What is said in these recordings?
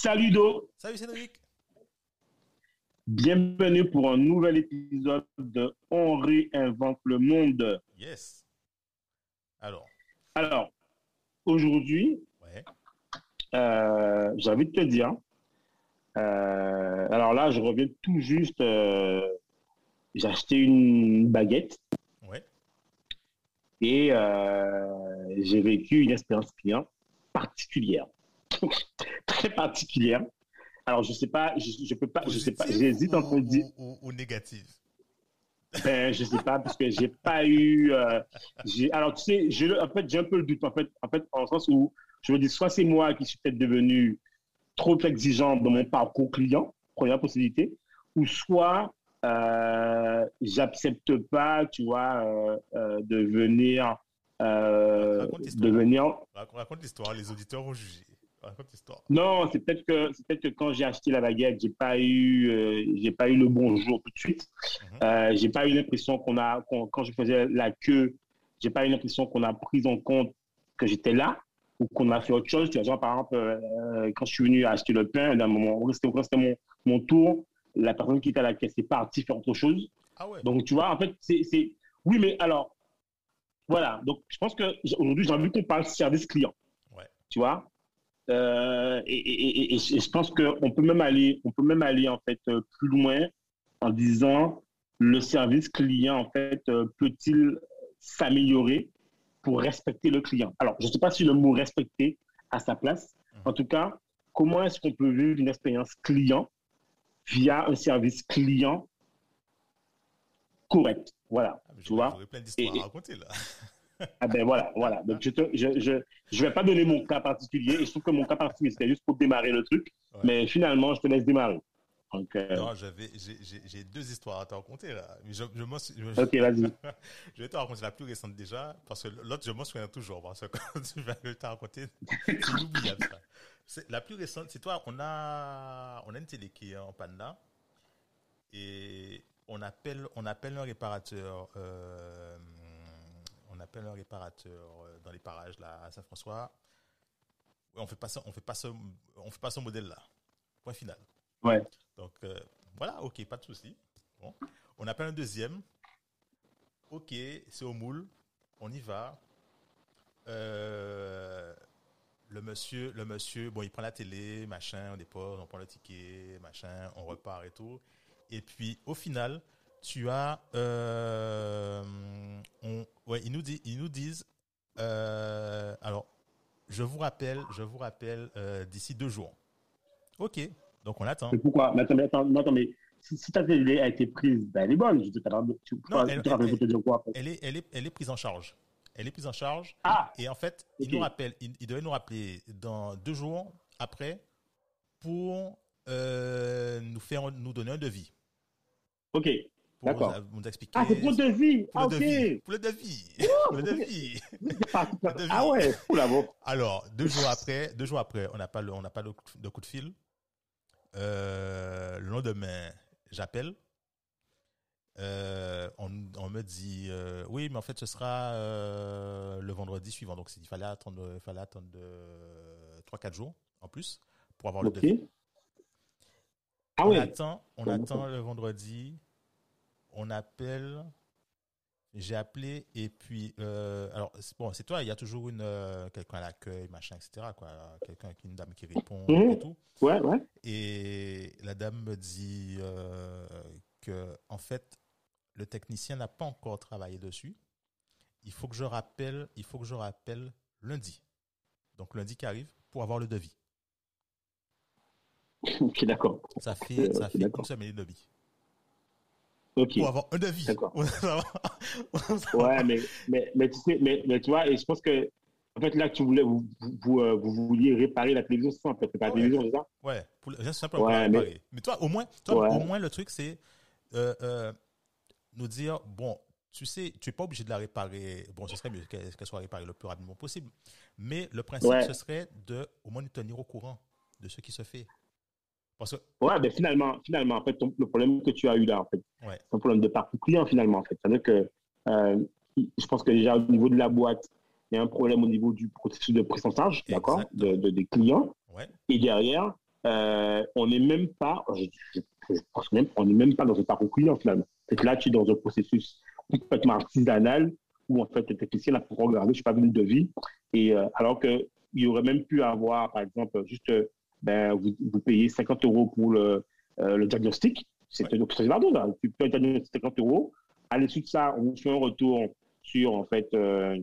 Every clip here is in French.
Salut Do. Salut Cédric. Bienvenue pour un nouvel épisode de On réinvente le monde. Yes. Alors. Alors, aujourd'hui, Ouais. euh, j'ai envie de te dire, euh, alors là, je reviens tout juste, euh, j'ai acheté une baguette Ouais. et j'ai vécu une expérience client particulière, très particulière. Alors, je sais pas, je, je peux pas, je sais pas, j'hésite entre dire. ou, ou- négatif. Ben, je sais pas, parce que j'ai pas eu. euh, alors, tu sais, le- en fait, j'ai un peu le doute, en fait, en fait, en sens où je me dis, soit c'est moi qui suis peut-être devenu trop exigeant dans mon parcours client, première possibilité, ou soit euh, j'accepte pas, tu vois, euh, euh, de venir. euh, Raconte l'histoire. de venir. Rac- Raconte l'histoire, les auditeurs ont jugé. Raconte l'histoire. Non, c'est peut-être que c'est peut-être que quand j'ai acheté la baguette, j'ai pas eu euh, j'ai pas eu le bon jour tout de suite. Mhm. Euh, j'ai pas eu l'impression qu'on a quand je faisais la queue, j'ai pas eu l'impression qu'on a pris en compte que j'étais là ou qu'on a fait autre chose. Tu vois, genre par exemple euh, quand je suis venu acheter le pain, d'un moment où c'était mon, mon tour, la personne qui était à la caisse est partie faire autre chose. Ah ouais. Donc tu vois, en fait, c'est oui, mais alors voilà. Donc je pense que j- aujourd'hui j'ai envie qu'on parle service client. Ouais. Tu vois? Euh, et, et- et- et je pense qu'on peut même aller, on peut même aller en fait euh, plus loin en disant le service client en fait euh, peut-il s'améliorer pour respecter le client? Alors je ne sais pas si le mot respecter a sa place. Mhm. En tout cas, comment est-ce qu'on peut vivre une expérience client via un service client correct? Voilà. Ah, tu vois? plein d'histoires à raconter là. Ah ben voilà, voilà. Donc je te, je, je, je vais pas donner mon cas particulier. Et je trouve que mon cas particulier c'était juste pour démarrer le truc. Ouais. Mais finalement, je te laisse démarrer. Donc, euh, Non, j'ai, deux histoires à te raconter là. Mais je, je, je- ok, vas-y. je vais te raconter la plus récente déjà, parce que l'autre, je m'en souviens toujours. Parce que quand tu vas te raconter, c'est inoubliable ça. La plus récente, c'est toi, on a, on a une télé qui est en panne là, et on appelle, on appelle un réparateur, euh, on appelle un réparateur euh, dans les parages là à Saint-François. On fait pas ça, on fait pas ce, on fait pas ce modèle là. Point final. Ouais. Donc euh, voilà, ok, pas de souci. Bon. On appelle un deuxième. Ok, c'est au moule. On y va. Euh, le monsieur, le monsieur, bon, il prend la télé, machin, on dépose, on prend le ticket, machin, on repart et tout. Et puis au final, tu as, euh, on, ouais, ils nous disent, ils nous disent, euh, alors, je vous rappelle, je vous rappelle euh, d'ici deux jours. Ok, donc on attend. Mais pourquoi? Mais attends, mais attends, non, attends, mais si, si ta télé a été prise, ben, elle est bonne. Je te tu, Non, tu, elle- quoi est, elle est, elle est prise en charge. Elle est prise en charge. Ah, Et en fait, Ok. il nous rappelle, il, il devait nous rappeler dans deux jours après pour euh, nous faire, nous donner un devis. ok. Pour D'accord. nous expliquer. Ah, c'est pour le devis. pour Ah, le ok. devis. Pour le devis. Pour le devis. Ah ouais. Alors, deux jours après, deux jours après, on n'a pas le, on n'a pas de, coup- de coup de fil. Euh, le lendemain, j'appelle. Euh, on, on me dit euh, oui, mais en fait, ce sera le vendredi suivant. Donc, il fallait attendre, il fallait attendre euh, 3-4 jours en plus pour avoir le devis. Ah on ouais. attend, on attend le vendredi. On appelle. J'ai appelé et puis euh, alors c'est- bon c'est toi il y a toujours une euh, quelqu'un à l'accueil machin etc quoi quelqu'un qui une dame qui répond Mhm. et tout Ouais, ouais. et la dame me dit euh, que en fait le technicien n'a pas encore travaillé dessus il faut que je rappelle il faut que je rappelle lundi donc lundi qui arrive pour avoir le devis Ok, d'accord. ça fait ça fait une semaine et demie Ok. pour avoir un devis D'accord. ouais mais, mais, mais tu sais, mais, mais tu vois, et je pense que en fait, là, tu voulais, vous, vous, euh, vous vouliez réparer la télévision, c'est ça, en fait, réparer la Ouais. télévision, c'est ça? Ouais, pour, le- simplement Ouais, pour mais- réparer. mais... toi, au moins, toi, Ouais. au moins, le truc, c'est euh, euh, nous dire, bon, tu sais, tu n'es pas obligé de la réparer. Bon, ce serait mieux qu'elle soit réparée le plus rapidement possible. Mais le principe, ce serait de, au moins, nous tenir au courant de ce qui se fait. Parce que, Ouais, ben finalement, finalement, en fait, ton- le problème que tu as eu là, en fait, Ouais. c'est un problème de parcours client, finalement, en fait. C'est-à-dire que euh, je pense que déjà, au niveau de la boîte, il y a un problème au niveau du processus de prise en charge, d'accord, de, de- des clients. ouais, Et derrière, euh, on n'est même pas, je, je- je pense même, on n'est même pas dans un parcours client, finalement. C'est que là, tu es dans un processus complètement artisanal où, en fait, le technicien a pour regarder, je sais pas, une devis. Et euh, alors qu'il y aurait même pu avoir, par exemple, juste, euh, ben, vous, vous payez 50 euros pour le, euh, le diagnostic. C'est Ouais. c'est pardon, là. Tu payes un diagnostic 50 euros. À l'issue de ça, on vous fait un retour sur, en fait, euh,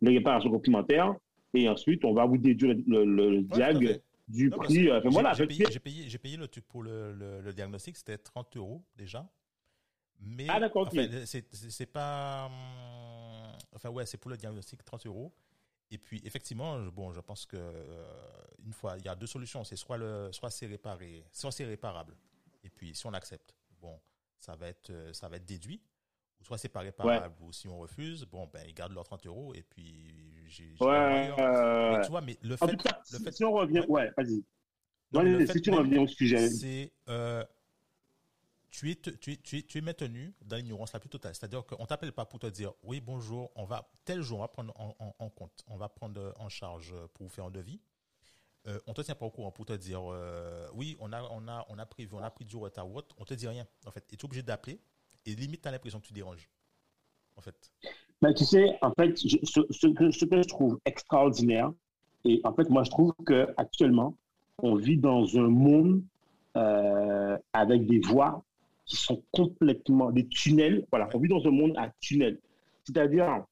les réparations complémentaires. Et ensuite, on va vous déduire le, le- diag du Non, prix. euh, enfin, voilà, j'ai payé, payé, le truc pour le, diagnostic, c'était 30 euros déjà. Mais Ah, d'accord, ok. enfin, c'est c'est- c'est pas. hum, Enfin, ouais, c'est pour le diagnostic 30 euros. Et puis, effectivement, je- bon, je pense que euh, une fois, il y a deux solutions. C'est soit le, soit c'est réparé, soit c'est réparable. Et puis, si on accepte, bon, ça va être, euh, ça va être déduit. Ou soit c'est pas réparable, ou si on refuse, bon, ben, ils gardent leurs 30 euros et puis j'ai. Ouais, euh, Mais tu vois, mais le en fait, cas, le si, fait, si on revient, Ouais. ouais, vas-y. non, Ouais, le si tu reviens au sujet. c'est euh, tu es, tu, es, tu, es, tu es maintenu dans l'ignorance la plus totale. C'est-à-dire qu'on t'appelle pas pour te dire oui bonjour, on va tel jour on va prendre en, compte, on va prendre en charge pour vous faire un devis. Euh, on te tient pas au courant pour te dire euh, oui on a on a on a prévu on a pris du retard ou autre. On te dit rien en fait. Et tu es obligé d'appeler et limite tu as l'impression que tu déranges en fait. Ben, tu sais, en fait, je- ce, que, je trouve extraordinaire, et en fait, moi, je trouve qu'actuellement, on vit dans un monde euh, avec des voies qui sont complètement des tunnels. Voilà, on vit dans un monde à tunnels. C'est-à-dire,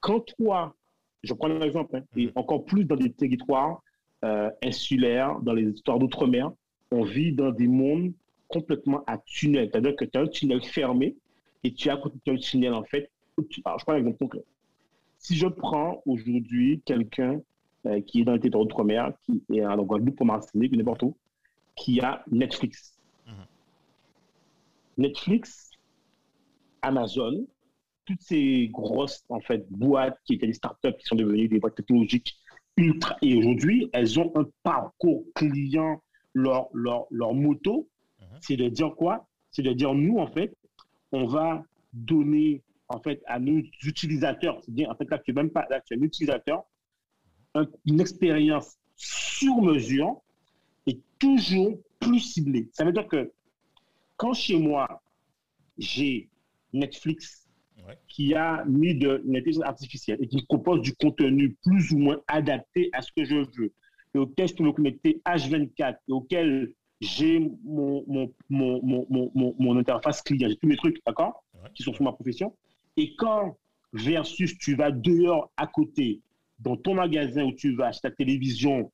quand toi, je prends un exemple, hein, et Mhm. encore plus dans des territoires euh, insulaires, dans les histoires d'outre-mer, on vit dans des mondes complètement à tunnels. C'est-à-dire que tu as un tunnel fermé et tu as un tunnel, en fait. où tu- Alors, je prends un exemple concret. Si je prends aujourd'hui quelqu'un euh, qui est dans le territoire d'outre-mer, qui est en Guadeloupe, en Martinique, ou n'importe où, qui a Netflix. Netflix, Amazon, toutes ces grosses en fait boîtes qui étaient des startups qui sont devenues des boîtes technologiques ultra et aujourd'hui elles ont un parcours client leur leur leur moto Mhm. c'est de dire quoi? C'est de dire nous en fait on va donner en fait à nos utilisateurs c'est bien en fait là tu es même pas là tu es un utilisateur un- une expérience sur mesure et toujours plus ciblée ça veut dire que quand chez moi j'ai Netflix Ouais. qui a mis de l'intelligence artificielle et qui me propose du contenu plus ou moins adapté à ce que je veux et auquel je peux me connecter H24 et auquel j'ai mon, mon, mon, mon, mon, mon- mon interface client, j'ai tous mes trucs, d'accord, Ouais. qui sont sur ma profession. Et quand, versus, tu vas dehors à côté, dans ton magasin où tu vas acheter ta télévision,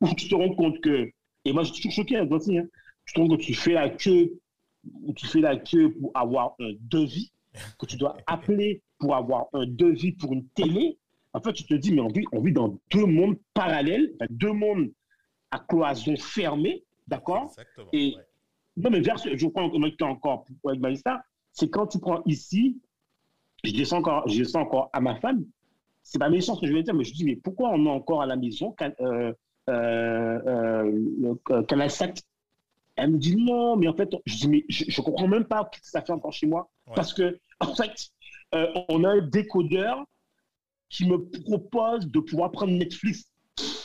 où tu te rends compte que, et moi je suis toujours choqué, hein, rends compte que tu fais la queue, tu fais la queue pour avoir un devis, que tu dois appeler pour avoir un devis pour une télé. En fait, tu te dis, mais on vit, on vit dans deux mondes parallèles, deux mondes à cloison fermée, d'accord? Exactement. Et- ouais. Non, mais vers, je prends encore pour Malissa, c'est quand tu prends ici, je descends encore, je descends encore à ma femme, c'est pas méchant ce que je vais dire, mais je dis, mais pourquoi on a encore à la maison euh, euh, euh, euh, Canal 7 Elle me dit non, mais en fait, je dis, mais je, je comprends même pas ce que ça fait encore chez moi. Ouais. Parce que, en fait, euh, on a un décodeur qui me propose de pouvoir prendre Netflix.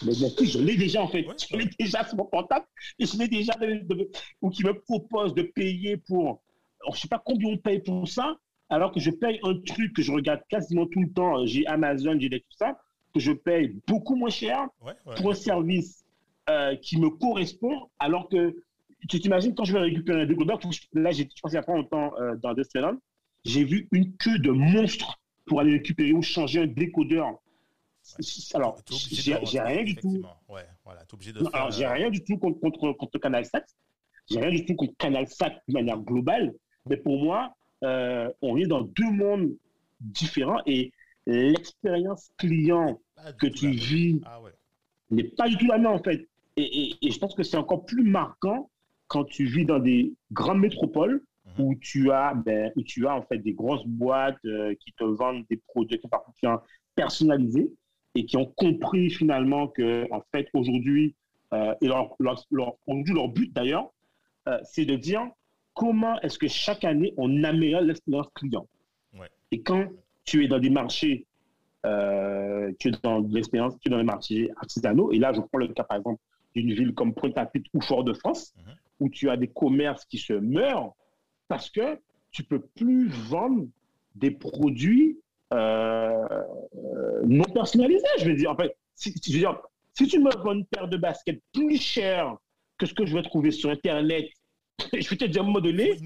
Mais Netflix, je l'ai déjà en fait. Ouais, je l'ai déjà sur mon portable et je l'ai déjà. de- de- ou qui me propose de payer pour. Alors, je sais pas combien on paye pour ça, alors que je paye un truc que je regarde quasiment tout le temps. J'ai Amazon, j'ai tout ça, que je paye beaucoup moins cher ouais, pour un service euh, qui me correspond, alors que tu t'imagines quand je vais récupérer un décodeur, faut que je- là, j'ai- je pense qu'il y a pas longtemps euh, dans deux semaines, j'ai vu une queue de monstre pour aller récupérer ou changer un décodeur. Alors, j'ai rien du tout. Ouais, voilà, obligé de Non, faire, alors, j'ai euh, rien du tout contre, contre, contre Canal 7. J'ai rien du tout contre Canal 7 de manière globale. Mais pour moi, euh, on est dans deux mondes différents. Et l'expérience client que tu vis Ah ouais. n'est pas du tout la même en fait. Et, et- et je pense que c'est encore plus marquant quand tu vis dans des grandes métropoles Mhm. où tu as, ben, où tu as en fait des grosses boîtes euh, qui te vendent des produits parfois personnalisés et qui ont compris finalement que en fait aujourd'hui euh, et leur, leur, leur- aujourd'hui, leur but d'ailleurs, euh, c'est de dire comment est-ce que chaque année on améliore l'expérience client. Ouais. Et quand tu es dans des marchés, tu es dans l'expérience, tu es dans les marchés artisanaux, et là je prends le cas par exemple d'une ville comme Pointe-à-Pitre ou Fort-de-France, Mhm. Où tu as des commerces qui se meurent parce que tu peux plus vendre des produits euh, euh, non personnalisés. Je veux dire, en fait, si, si- je veux dire, si tu me vends une paire de baskets plus chère que ce que je vais trouver sur Internet, je vais te dire à un moment donné,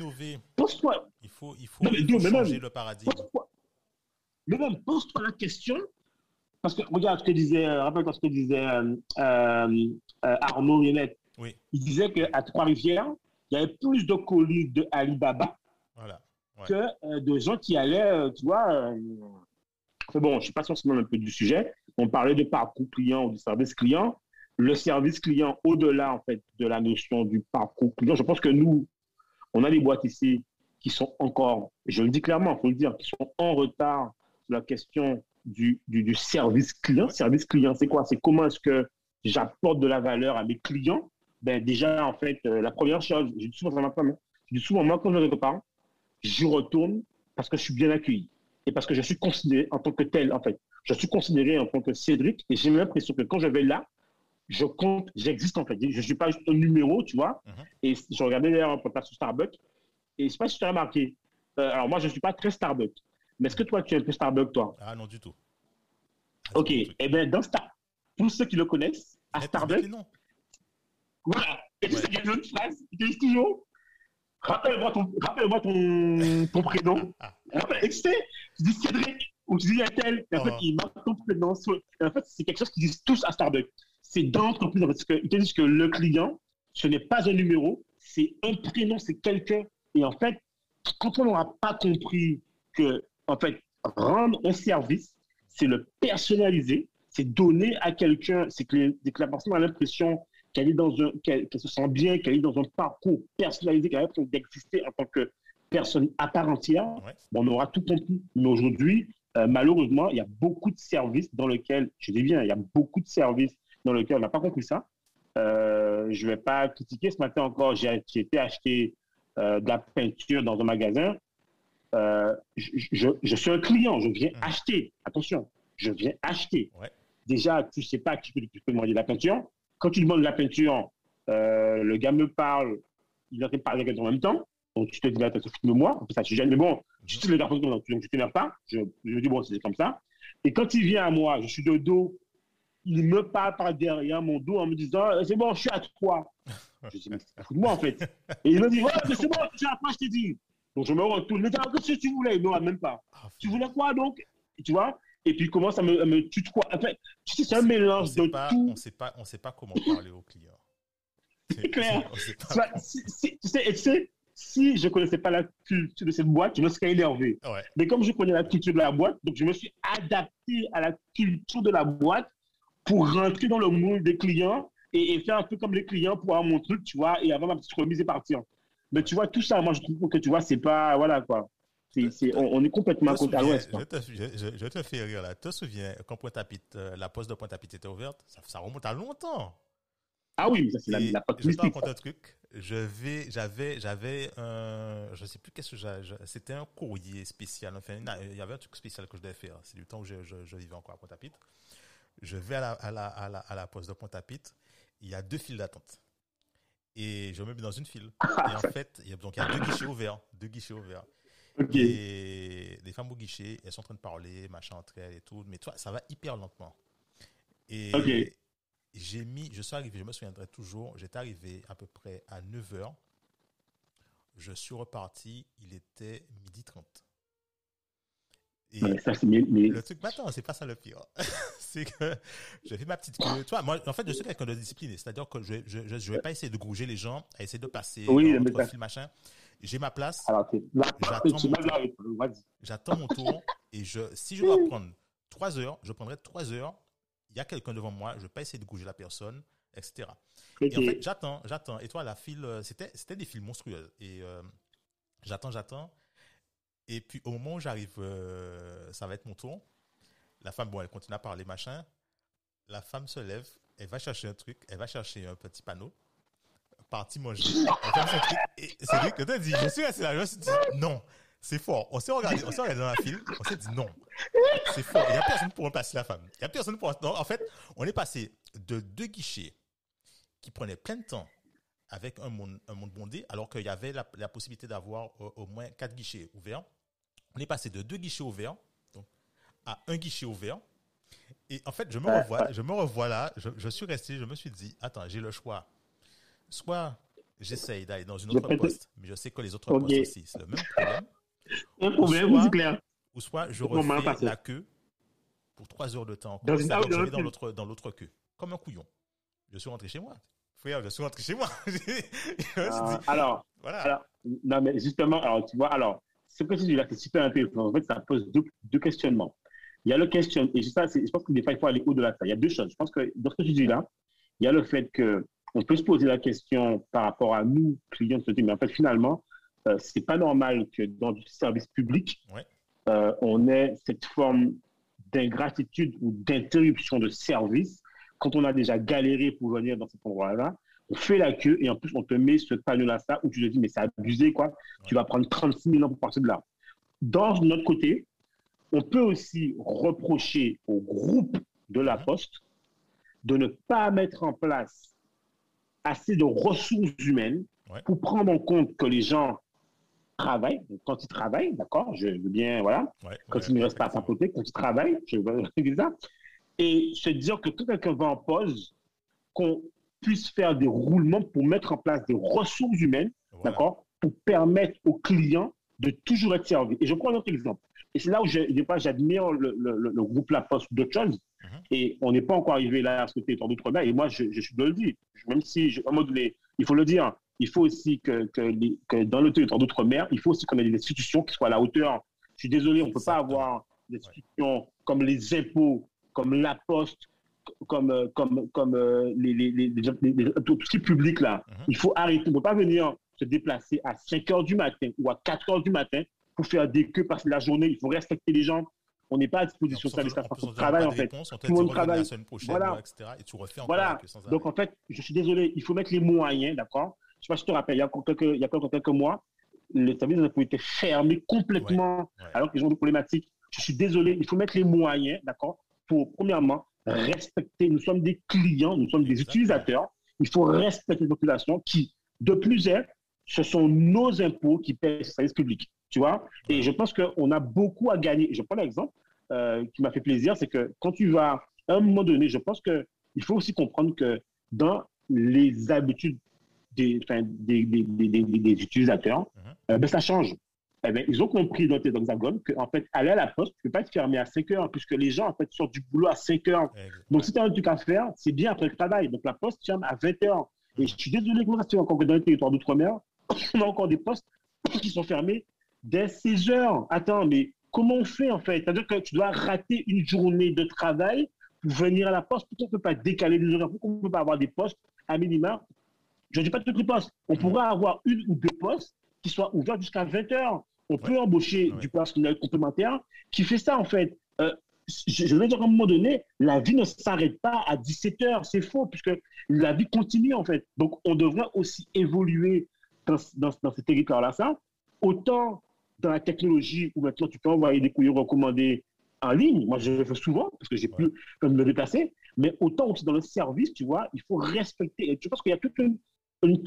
pose-toi Il faut, il faut, Non, mais il faut mais changer même- le paradigme. pose-toi- mais même, pose-toi la question, parce que regarde ce que disait, euh, rappelle-toi ce que disait euh, euh, euh, Arnaud Riennette. Oui, Il disait qu'à Trois-Rivières, il y avait plus de colis de Alibaba voilà. Ouais. que euh, de gens qui allaient, euh, tu vois. euh, bon, je ne suis pas forcément un peu du sujet. On parlait de parcours client ou du service client. Le service client, au-delà en fait de la notion du parcours client, je pense que nous, on a des boîtes ici qui sont encore, je le dis clairement, il faut le dire, qui sont en retard sur la question du, du, du service client. Service client, c'est quoi? C'est comment est-ce que j'apporte de la valeur à mes clients ben, Déjà, en fait, euh, la première chose, je dis souvent à ma femme, hein, je dis souvent, moi, quand je vais quelque part, je retourne parce que je suis bien accueilli et parce que je suis considéré en tant que tel, en fait. Je suis considéré en tant que Cédric et j'ai l'impression que quand je vais là, je compte, j'existe en fait. Je ne suis pas juste un numéro, tu vois. Mhm. Et je regardais d'ailleurs un podcast sur Starbucks et je ne sais pas si tu as remarqué. euh, alors moi, je ne suis pas très Starbucks. Mais est-ce que toi, tu es un peu Starbucks, toi? Ah non, du tout. Ah, Ok. mon truc. Eh bien, dans Star, pour ceux qui le connaissent, à Starbucks. Voilà. Et tu sais qu'il y a une autre phrase dit toujours Rappelle-moi ton, rappelle-moi ton, ton prénom. Ah. Rappelle- Et tu sais, tu dis Cédric ou tu dis Yatel, et en fait, Oh. ils marquent ton prénom. en fait, c'est quelque chose qu'ils disent tous à Starbucks. C'est d'entreprise. en fait, Parce qu'ils te disent que le client, ce n'est pas un numéro, c'est un prénom, c'est quelqu'un. Et en fait, quand on n'aura pas compris que, en fait, rendre un service, c'est le personnaliser, c'est donner à quelqu'un, c'est que, c'est que la personne a l'impression qu'elle est dans un, qu'elle, qu'elle se sent bien, qu'elle est dans un parcours personnalisé, qu'elle a l'impression d'exister en tant que personne à part entière. Ouais. On aura tout compris. Mais aujourd'hui, euh, malheureusement, il y a beaucoup de services dans lesquels, je dis bien, il y a beaucoup de services dans lesquels on n'a pas compris ça. Euh, je ne vais pas critiquer. Ce matin encore, j'ai, j'ai été acheter euh, de la peinture dans un magasin. Je, je- je suis un client, je viens Mhm. acheter. Attention, je viens acheter. Ouais. Déjà, tu ne sais pas qui peut, qui peut demander de la peinture. Quand tu demandes de la peinture, euh, le gars me parle, il train de parler avec en même temps. Donc, tu te dis, attends, filme-moi. En plus, ça te gêne. Mais bon, je suis le garçon, donc je ne t'énerve pas. Je, je dis, bon, c'est comme ça. Et quand il vient à moi, je suis de dos, il me parle par derrière mon dos en me disant, Eh, c'est bon, je suis à toi. Je dis, mais c'est de moi, en fait. Et il me dit, ouais, mais c'est bon, je suis à toi, je t'ai dit. Donc, je me retourne. Mais qu'est-ce que tu voulais? Il ne me même pas. Ah, Tu voulais quoi, donc? Tu vois Et puis, il commence à me, à me tutoyer. En fait, tu sais, c'est un mélange de pas, tout. On sait pas, on sait pas comment parler aux clients. C'est clair. Si, si- tu sais, et tu sais, si je ne connaissais pas la culture de cette boîte, je me serais énervé. Ouais. Mais comme je connais la culture de la boîte, donc je me suis adapté à la culture de la boîte pour rentrer dans le moule des clients et, et faire un peu comme les clients pour avoir mon truc, tu vois, et avoir ma petite remise et partir. Mais tu vois, tout ça, moi, je trouve que tu vois, c'est pas. Voilà, quoi. On, on est complètement à Te côté à l'ouest. je, te, je, te fais rire là. Te souviens quand Pointe-à-Pitre, euh, la poste de Pointe-à-Pitre était ouverte? Ça, ça remonte à longtemps. Ah oui, ça, c'est la, la je te raconte un truc. Je vais, j'avais, j'avais un, je sais plus qu'est-ce que j'ai, je- c'était un courrier spécial. Enfin, une- il y avait un truc spécial que je devais faire. C'est du temps où je, je, je vivais encore à Pointe-à-Pitre. Je vais à la, à la, à la, à la poste de Pointe-à-Pitre. Il y a deux files d'attente. Et je me mets dans une file. Et en fait, il y a, donc il y a deux guichets ouverts, deux guichets ouverts. Ok. Et les femmes au guichet, elles sont en train de parler, machin entre elles et tout. Mais toi, ça va hyper lentement. Et j'ai mis, je suis arrivé, je me souviendrai toujours, j'étais arrivé à peu près à 9h. Je suis reparti, il était midi 30. Et Ouais, ça, mes- le truc, maintenant, c'est pas ça le pire. c'est que j'ai fait ma petite queue. Tu vois, moi, en fait, je suis quelqu'un de discipliné. C'est-à-dire que je, je, je, je vais pas essayer de grouger les gens, à essayer de passer Oui, dans mais entre ça- fil, machin. J'ai ma place, Alors, J'attends mon tour, et je, si je dois prendre trois heures, je prendrai trois heures. Il y a quelqu'un devant moi, je ne vais pas essayer de bouger la personne, etc. Et en fait, j'attends, j'attends. Et toi, la file, euh, c'était, c'était des files monstrueuses. Et euh, j'attends, j'attends. Et puis, au moment où j'arrive, euh, ça va être mon tour. La femme, bon, elle continue à parler, machin. La femme se lève, elle va chercher un truc, elle va chercher un petit panneau, partie manger. C'est lui que tu dit, je suis resté là, je me suis dit, non, c'est fort. On s'est regardé, on s'est regardé dans la file, on s'est dit, non, c'est fort. Il n'y a personne pour remplacer la femme. Il n'y a personne pour. Non, en fait, on est passé de deux guichets qui prenaient plein de temps avec un monde, un monde bondé, alors qu'il y avait la, la possibilité d'avoir au, au moins quatre guichets ouverts. On est passé de deux guichets ouverts donc, à un guichet ouvert. Et en fait, je me revois, je me revois là, je, je suis resté, je me suis dit, attends, j'ai le choix. Soit j'essaye d'aller dans une autre poste, mais je sais que les autres Ok. postes aussi, c'est le même problème. Un problème, soit- c'est clair. Ou soit je refais la queue pour trois heures de temps. Dans une- ah, je vais dans l'autre, dans l'autre queue. Comme un couillon. Je suis rentré chez moi. Frère, je suis rentré chez moi. dit, alors, voilà. alors, non, mais justement, alors, tu vois, alors, ce que tu dis là, c'est super intéressant. En fait, ça pose deux, deux questionnements. Il y a le question, et ça, je pense que des fois, il faut aller au-delà de ça. Il y a deux choses. Je pense que dans ce que tu dis là, il y a le fait que on peut se poser la question par rapport à nous, clients de société, mais en fait, finalement, euh, c'est pas normal que dans du service public, Ouais. euh, on ait cette forme d'ingratitude ou d'interruption de service quand on a déjà galéré pour venir dans cet endroit-là. On fait la queue et en plus, on te met ce panneau-là, ça, où tu te dis, mais c'est abusé, quoi. Tu vas prendre 36 000 ans pour partir de là. Dans notre côté, on peut aussi reprocher au groupe de la Poste de ne pas mettre en place assez de ressources humaines Ouais. pour prendre en compte que les gens travaillent. Quand ils travaillent, d'accord, je veux bien, voilà, Ouais, quand ouais, il ne reste pas à papoter, quand ils travaillent, je veux dire ça, et se dire que quand quelqu'un va en pause, qu'on puisse faire des roulements pour mettre en place des ressources humaines Voilà. d'accord, pour permettre aux clients de toujours être servis. Et je prends un autre exemple. Et c'est là où je- j'admire le, le- le- groupe La Poste d'autres choses. Mhm. Et on n'est pas encore arrivé là à ce territoire d'outre-mer. Et moi, je, je suis de le dire. Même si, je, en mode, les- il faut le dire, il faut aussi que, que, les- que dans le territoire d'outre-mer, il faut aussi qu'on ait des institutions qui soient à la hauteur. Je suis désolé, on ne peut pas avoir des institutions comme les impôts, comme La Poste, comme, euh, comme, comme euh, les, les, les, les- les- les- tout ce qui est public là. Mhm. Il faut arrêter. On ne peut pas venir se déplacer à 5 heures du matin ou à 4 heures du matin pour faire des queues passer la journée. Il faut respecter les gens. On n'est pas à disposition de ça, plus, on travaille en fait. réponse, Tout le monde travaille. la semaine prochaine, Voilà. etc. Et tu refais Voilà. sans. Donc en fait, je suis désolé, il faut mettre les moyens, d'accord? Je ne sais pas si tu te rappelles, il y a quelques, il y a encore quelques mois, le service de était fermé complètement Ouais. alors que les gens ont des problématiques. Je suis désolé, il faut mettre les moyens, d'accord? Pour, premièrement, respecter, nous sommes des clients, nous sommes des Exactement. utilisateurs, il faut respecter les populations qui, de plus est, ce sont nos impôts qui paient ce service public, tu vois? Et je pense qu'on a beaucoup à gagner. Je prends l'exemple euh, qui m'a fait plaisir, c'est que quand tu vas, à un moment donné, je pense qu'il faut aussi comprendre que dans les habitudes des, des, des, des, utilisateurs, Mhm. euh, ben, ça change. Eh ben, ils ont compris dans tes hexagones qu'en fait, aller à la poste, tu ne peux pas être fermé à 5 heures, puisque les gens, en fait, sortent du boulot à 5 heures. Donc, si tu as un truc à faire, c'est bien après le travail. Donc, la poste ferme à 20 heures. Et je suis désolé que fait encore que dans les territoires d'outre-mer, on a encore des postes qui sont fermés dès 16 heures. Attends, mais comment on fait, en fait? C'est-à-dire que tu dois rater une journée de travail pour venir à la poste. Pourquoi on ne peut pas décaler les horaires Pourquoi on ne peut pas avoir des postes à minima Je ne dis pas toutes les postes. On pourrait avoir une ou deux postes qui soient ouverts jusqu'à 20 heures. On peut embaucher Ouais. du personnel complémentaire qui fait ça, en fait. Euh, je, je veux dire qu'à un moment donné, la vie ne s'arrête pas à 17 heures. C'est faux, puisque la vie continue, en fait. Donc, on devrait aussi évoluer dans, dans, dans ces territoires-là. Ça, autant dans la technologie où maintenant tu peux envoyer des courriers recommandés en ligne. Moi, je le fais souvent parce que j'ai plus comme me déplacer. Mais autant aussi dans le service, tu vois, il faut respecter. Et je pense qu'il y a toute une, une,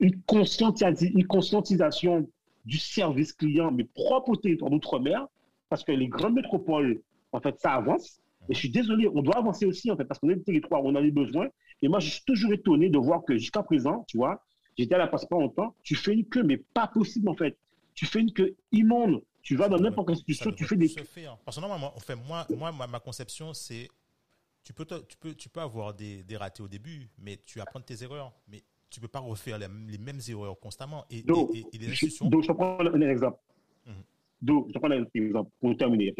une, conscientisa- une conscientisation du service client, mais propre au territoire d'outre-mer, parce que les grandes métropoles, en fait, ça avance. Et je suis désolé, on doit avancer aussi, en fait, parce qu'on est des territoires où on a des besoins. Et moi, je suis toujours étonné de voir que jusqu'à présent, tu vois, j'étais à la passe pas longtemps, tu fais une queue, mais pas possible, en fait. Tu fais une queue immonde. Tu vas dans n'importe quelle institution, tu fais des faire. Parce que normalement, fait, moi, moi ma, conception, c'est tu peux, te- tu peux, tu peux avoir des, des ratés au début, mais tu apprends tes erreurs. Mais tu peux pas refaire les, les mêmes erreurs constamment. Et, Donc, et, et- et les je, institutions. donc, je te prends un, exemple. Mhm. Donc, je te prends un exemple pour terminer.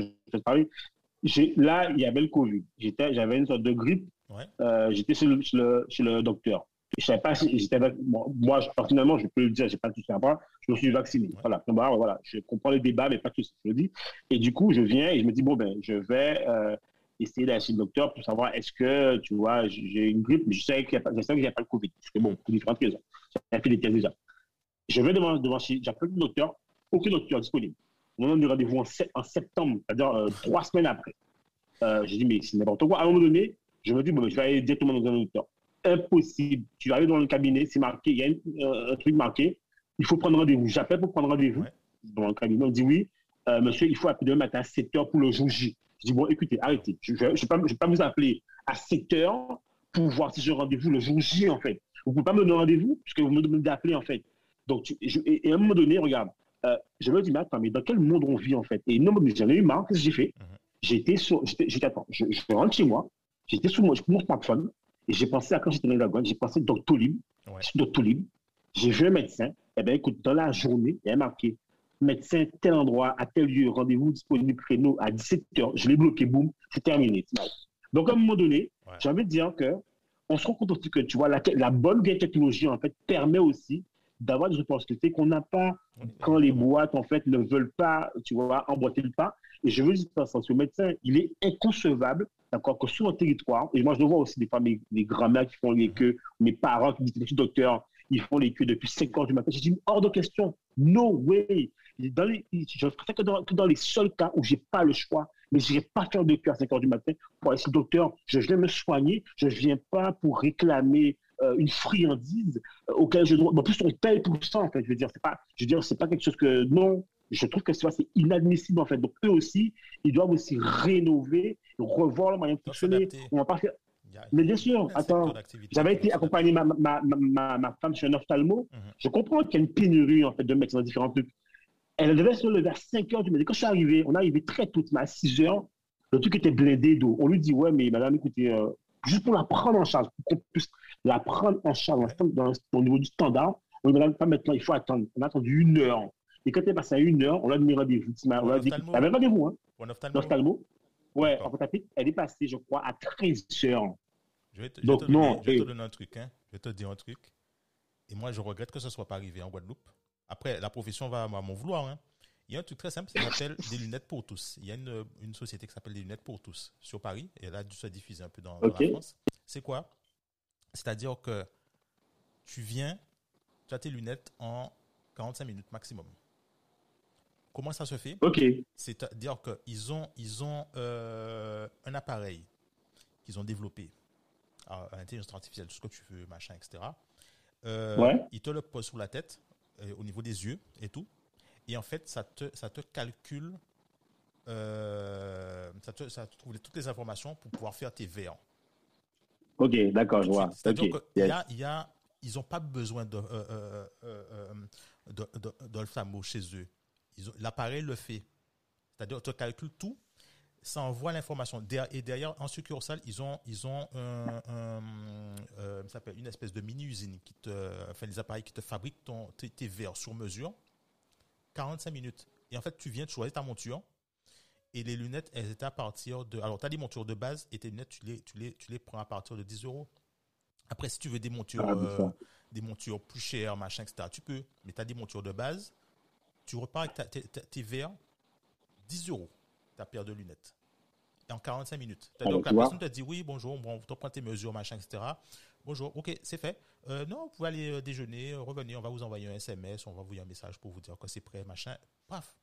Là, il y avait le Covid. J'avais une sorte de grippe. Euh, j'étais chez le, chez, le, docteur. Je savais pas si j'étais moi, personnellement, je peux le dire, j'ai pas tout ça à Je me suis vacciné. Voilà. voilà. Je comprends le débat, mais pas tout ce que je dis. Et du coup, je viens et je me dis, bon, ben, je vais euh, essayer d'aller chez le docteur pour savoir est-ce que, tu vois, j'ai une grippe, mais je sais qu'il n'y a, pas, je sais pas le Covid. Parce que bon, pour différentes raisons. J'ai fait des tests déjà. Je vais devant, devant j'appelle le docteur, aucun docteur disponible. On a du rendez-vous en, septembre, c'est-à-dire euh, trois semaines après. Euh, j'ai dit, mais c'est n'importe quoi. À un moment donné, je me dis, bon, je vais aller directement dans un docteur. Impossible. Tu aller dans le cabinet, c'est marqué, il y a euh, un truc marqué, il faut prendre rendez-vous. J'appelle pour prendre rendez-vous. Dans le cabinet, on dit, oui, monsieur, il faut appeler demain matin à 7 h pour le jour J. Je dis, bon, écoutez, arrêtez. Je ne vais, pas vous appeler à 7 h pour voir si j'ai rendez-vous le jour J, en fait. Vous ne pouvez pas me donner rendez-vous puisque vous me demandez d'appeler, en fait. Donc, et, à un moment donné, regarde, euh, je me dis, mais attends, mais dans quel monde on vit en fait? Et non, j'en ai eu marre, qu'est-ce que j'ai fait? Mhm. J'étais sur, j'étais, attends, je, je, rentre chez moi, j'étais sur mon smartphone et j'ai pensé à quand j'étais dans la j'ai pensé Doctolib, ouais. Doctolib, j'ai vu un médecin, eh bien écoute, dans la journée, il y a marqué médecin tel endroit, à tel lieu, rendez-vous disponible créneau à 17h, je l'ai bloqué, boum, c'est terminé. Donc à un moment donné, j'ai envie de dire que on se rend compte aussi que tu vois la, la bonne technologie en fait permet aussi d'avoir des opportunités qu'on n'a pas quand les boîtes, en fait, ne veulent pas, tu vois, emboîter le pas. Et je veux dire ça, ce médecin, il est inconcevable, d'accord, que sur un territoire, et moi je le vois aussi des fois mes, grands-mères qui font les queues, mes parents qui disent, docteur, ils font les queues depuis 5 heures du matin. J'ai dit, hors de question, no way. Dans les, je préfère que dans, que dans les seuls cas où j'ai pas le choix, mais je n'irai pas faire de queue à 5 heures du matin pour essayer, docteur, je viens me soigner, je ne viens pas pour réclamer euh, une friandise euh, auquel je dois. En plus, on paye pour ça, en fait. Je veux dire, c'est pas, je veux dire, pas quelque chose que. Non, je trouve que c'est inadmissible, en fait. Donc, eux aussi, ils doivent aussi rénover, revoir leur moyen de fonctionner. On va pas faire. Mais bien sûr, attends, j'avais été accompagné ma, ma, ma, ma, femme chez un ophtalmo. Mhm. Je comprends qu'il y a une pénurie en fait, de médecins dans différents trucs. Elle devait se lever à 5 heures du matin. Quand je suis arrivé, on est arrivé très tôt, mais à 6 heures, le truc était blindé d'eau. On lui dit Ouais, mais madame, écoutez, euh, juste pour la prendre en charge, pour qu'on puisse la prendre en charge au niveau du standard. On ne va pas maintenant, il faut attendre. On a attendu une heure. Et quand elle est passé à une heure, on a donné rendez-vous. On a dit, rendez-vous, hein. L'ophtalmo. Ouais, en fait, elle est passée, je crois, à 13 heures. Je vais te, Donc, je non, je vais te donner un truc, hein. Je vais te dire un truc. Et moi, je regrette que ce ne soit pas arrivé en Guadeloupe. Après, la profession va m'en vouloir, hein. Il y a un truc très simple, ça s'appelle des lunettes pour tous. Il y a une, une, société qui s'appelle des lunettes pour tous sur Paris, et elle a dû se diffuser un peu dans, dans la France. C'est quoi? C'est-à-dire que tu viens, tu as tes lunettes en 45 minutes maximum. Comment ça se fait Ok. C'est-à-dire qu'ils ont, ils ont euh, un appareil qu'ils ont développé à, l'intelligence artificielle, tout ce que tu veux, machin, etc. Euh, ouais. Ils te le posent sur la tête, euh, au niveau des yeux et tout. Et en fait, ça te, ça te calcule, ça, te, ça te trouve toutes les informations pour pouvoir faire tes VR. Ok, d'accord, je vois. Okay. y a, ils n'ont pas besoin de, euh, euh, euh, chez eux. L'appareil le fait. C'est-à-dire, tu calcules tout, ça envoie l'information. Et derrière, en succursale, ils ont, ils ont un, une espèce de mini-usine qui te, enfin, les appareils qui te fabriquent ton, tes, tes verres sur mesure. 45 minutes. Et en fait, tu viens, tu choisis ta monture, et les lunettes, elles étaient à partir de. Alors, tu as des montures de base et tes lunettes, tu les, tu les, tu les prends à partir de 10 euros. Après, si tu veux des montures, ah, euh, des montures plus chères, machin, etc., tu peux. Mais tu as des montures de base. Tu repars avec tes verres, 10 euros, ta paire de lunettes. Et en 45 minutes. Ah, donc, la personne te dit oui, bonjour, bon, tu prends tes mesures, machin, etc. Bonjour, ok, c'est fait. Euh, non, vous pouvez aller euh, déjeuner, revenir, on va vous envoyer un SMS, on va vous envoyer un message pour vous dire que c'est prêt, machin. Paf.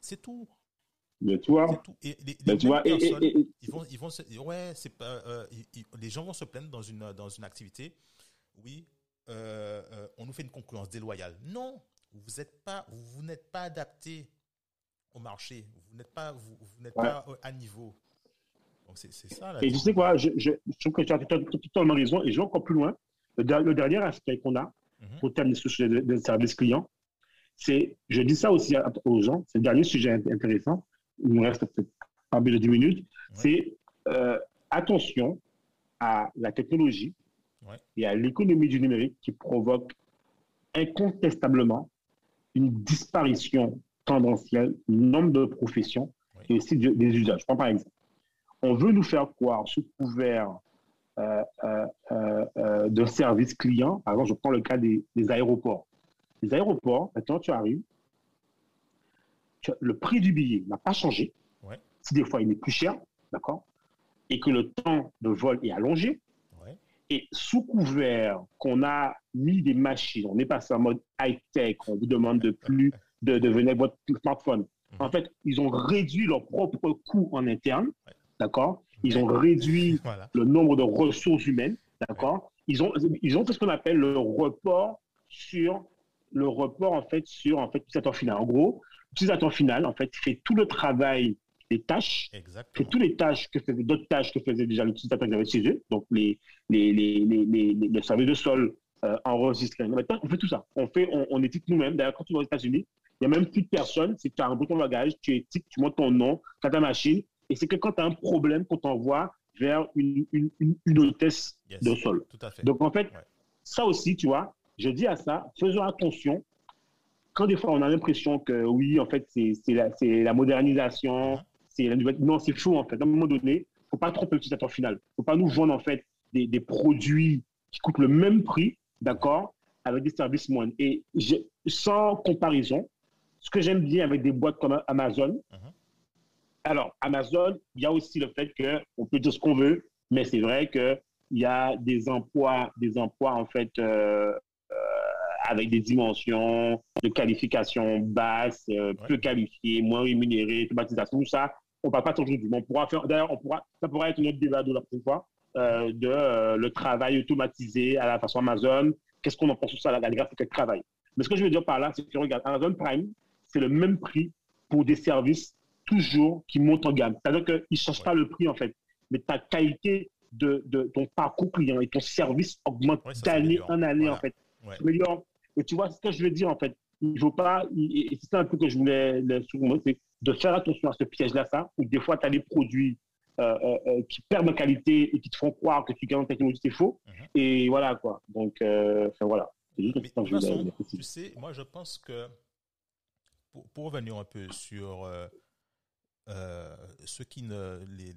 C'est tout. Mais tu vois, et les, les tu vois, personnes, et, ils vont, ils vont se, ouais, c'est pas, euh, les gens vont se plaindre dans une dans une activité. Oui, euh, euh, on nous fait une concurrence déloyale. Non, vous êtes pas, vous n'êtes pas adapté au marché. Vous n'êtes pas, vous, vous n'êtes pas à niveau. Donc c'est ça. et tu sais quoi, je, je, je, trouve que tu as totalement raison. Et je vais encore plus loin. Le, dernier aspect qu'on a pour terminer ce sujet de, de service client, c'est, je dis ça aussi aux gens, c'est le dernier sujet intéressant il nous reste peut-être pas plus de 10 minutes, c'est euh, attention à la technologie et à l'économie du numérique qui provoque incontestablement une disparition tendancielle du nombre de professions et aussi des usages. Je prends par exemple. On veut nous faire croire sous couvert euh, euh, euh, de service client. Par exemple, je prends le cas des, aéroports. Les aéroports, maintenant, tu arrives, le prix du billet n'a pas changé. Si des fois il est plus cher, d'accord, et que le temps de vol est allongé, et sous couvert qu'on a mis des machines, on est passé en mode high-tech, on vous demande de plus de, de venir avec votre smartphone. En mhm. fait, ils ont réduit leur propre coût en interne, d'accord? Ils ont réduit le nombre de ressources humaines, d'accord? Ils, ont, ils ont fait ce qu'on appelle le report sur le report en fait sur en fait l'utilisateur final. En gros, l'utilisateur final en fait fait tout le travail des tâches, fait toutes les tâches que faisaient d'autres tâches que faisait déjà l'utilisateur qui avait chez eux, donc les les les les, les, les services de sol euh, enregistrés. Maintenant, on fait tout ça. On fait, on, on éthique nous-mêmes. D'ailleurs, quand tu vas aux États-Unis, il n'y a même plus de personne. C'est que tu as un bouton bagage, tu étiques, tu montes ton nom, tu as ta machine. Et c'est que quand tu as un problème qu'on t'envoie vers une, une, une, hôtesse de sol. Donc, en fait, ça aussi, tu vois, je dis à ça, faisons attention. Quand des fois, on a l'impression que oui, en fait, c'est la, la, modernisation, uh-huh. C'est. Non, c'est faux, en fait. À un moment donné, il ne faut pas tromper l'utilisateur final. Il ne faut pas nous vendre, en fait, des, des produits qui coûtent le même prix, d'accord, avec des services moindres. Et sans comparaison, ce que j'aime bien avec des boîtes comme Amazon, uh-huh. alors Amazon, il y a aussi le fait qu'on peut dire ce qu'on veut, mais c'est vrai qu'il y a des emplois, des emplois en fait euh, euh, avec des dimensions de qualification basse, euh, peu qualifiées, moins rémunérées, tout ça. On ne parle pas toujours du On pourra faire, d'ailleurs, on pourra, ça pourra être une autre débat de la prochaine fois, de le travail automatisé à la façon Amazon. Qu'est-ce qu'on en pense de ça, la, la graphique de travail? Mais ce que je veux dire par là, c'est que regarde, Amazon Prime, c'est le même prix pour des services toujours qui montent en gamme. C'est-à-dire qu'ils ne changent pas le prix, en fait. Mais ta qualité de, de, ton parcours client et ton service augmente d'année en année, en fait. Et tu vois, ce que je veux dire, en fait. Il ne faut pas, et c'est un peu que je voulais c'est de faire attention à ce piège-là, ça, où des fois, tu as des produits euh, euh, euh, qui perdent en qualité et qui te font croire que tu gagnes en technologie, c'est faux. Mhm. Et voilà, quoi. Donc, voilà. Juste Mais, de toute façon, tu sais, moi, je pense que pour, revenir un peu sur euh, euh, ceux qui ne, les,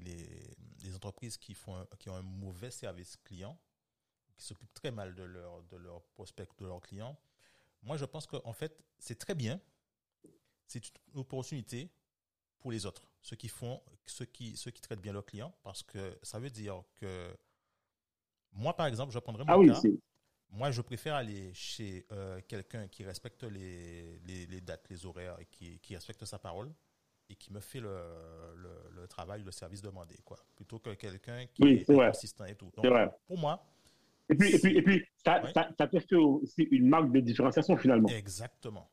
les, entreprises qui, font qui ont un mauvais service client, qui s'occupent très mal de leur, de leur prospect, de leurs clients, moi je pense qu'en fait c'est très bien, c'est une opportunité pour les autres, ceux qui font, ceux qui, ceux qui traitent bien leurs clients, parce que ça veut dire que moi par exemple, je prendrais mon ah cas, moi, je préfère aller chez euh, quelqu'un qui respecte les, les, dates, les horaires et qui, qui, respecte sa parole et qui me fait le, le, travail, le service demandé, quoi. Plutôt que quelqu'un qui est, consistant et tout. Donc, pour moi. Et puis, et puis, et puis ça, ça, ça, fait aussi une marque de différenciation finalement. Exactement.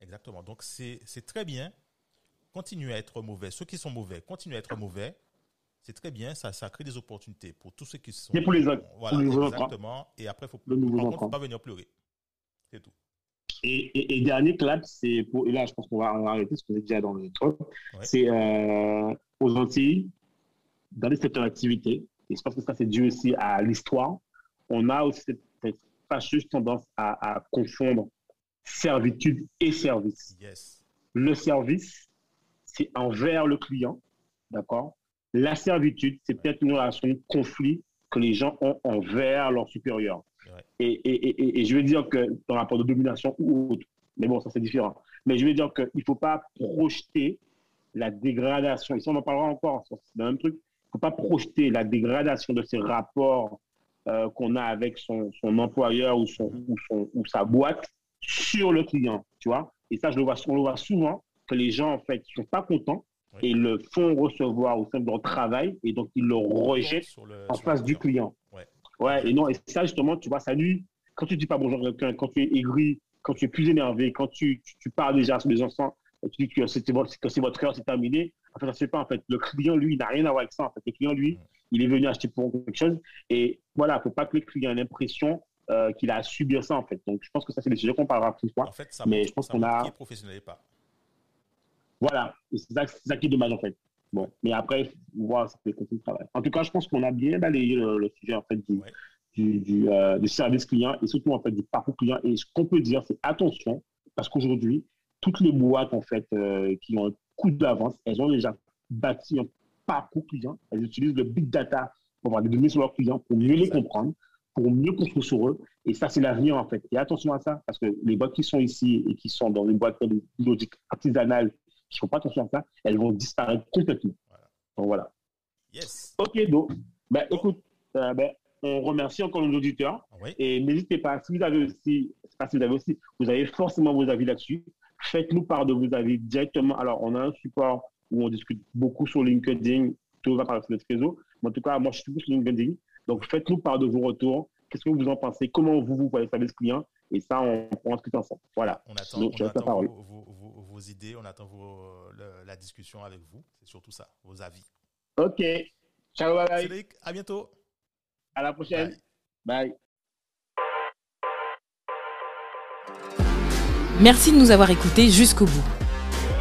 Exactement. Donc, c'est très bien. Continuez à être mauvais. Ceux qui sont mauvais, continuez à être mauvais c'est très bien, ça, ça crée des opportunités pour tous ceux qui sont. Et pour les autres. Voilà, exactement. Et après, faut, il ne faut pas venir pleurer. C'est tout. Et, et, dernier clap, c'est pour. Et là, je pense qu'on va, arrêter parce qu'on est déjà dans le truc. C'est euh, aux Antilles, dans les secteurs d'activité, et je pense que ça, c'est dû aussi à l'histoire, on a aussi cette, fâcheuse tendance à, à, confondre servitude et service. Yes. Le service, c'est envers le client, d'accord? La servitude, c'est peut-être une relation de conflit que les gens ont envers leurs supérieurs. Et, je veux dire que dans rapport de domination ou autre, mais bon, ça c'est différent. Mais je veux dire qu'il ne faut pas projeter la dégradation, et ça on en parlera encore, c'est le même truc, il ne faut pas projeter la dégradation de ces rapports euh, qu'on a avec son, employeur ou, son, ou, son, ou sa boîte sur le client, tu vois. Et ça, je le vois, on le voit souvent, que les gens, en fait, ne sont pas contents et le font recevoir au sein de leur travail et donc ils le rejettent en face du client. Ouais. ouais. et non, et ça justement, tu vois, ça nuit. Quand tu dis pas bonjour à quelqu'un, quand tu es aigri, quand tu es plus énervé, quand tu, tu, parles déjà sur les enfants, tu dis que c'est votre heure, c'est terminé. En fait, ça se fait pas. En fait, le client, lui, n'a rien à voir avec ça. En fait, le client, lui, il est venu acheter pour quelque chose. Et voilà, faut pas que le client ait l'impression euh, qu'il a à subir ça, en fait. Donc, je pense que ça, c'est des sujets qu'on parlera plus tard. En fait, ça mais je pense qu'on a. professionnel pas. Voilà, c'est ça, qui est dommage en fait. Bon, mais après, voir c'est le travail. En tout cas, je pense qu'on a bien balayé le, sujet en fait du, du, euh, du, service client et surtout en fait du parcours client. Et ce qu'on peut dire, c'est attention, parce qu'aujourd'hui, toutes les boîtes en fait euh, qui ont un coup d'avance, elles ont déjà bâti un parcours client. Elles utilisent le big data pour avoir des données sur leurs clients, pour mieux les comprendre, pour mieux construire sur eux. Et ça, c'est l'avenir, en fait. Et attention à ça, parce que les boîtes qui sont ici et qui sont dans une boîte logique artisanale, qui ne font pas attention à ça, elles vont disparaître complètement. Donc voilà. Yes. Ok, donc, ben, écoute, euh, ben, on remercie encore nos auditeurs. Oui. Et n'hésitez pas, si vous avez aussi, pas si vous avez aussi, vous avez forcément vos avis là-dessus, faites-nous part de vos avis directement. Alors, on a un support où on discute beaucoup sur LinkedIn, tout va par notre réseau. Mais en tout cas, moi, je suis beaucoup sur LinkedIn. Donc, faites-nous part de vos retours. Qu'est-ce que vous en pensez? Comment vous, vous voyez le service client Et ça, on, on discute ensemble. Voilà. On attend, Donc, on je laisse la attend parole. vos, vos- vos- vos idées, on attend vos- le- la discussion avec vous. C'est surtout ça, vos avis. Ok. Ciao, bye bye. Cédric, à bientôt. À la prochaine. Bye. Merci de nous avoir écoutés jusqu'au bout.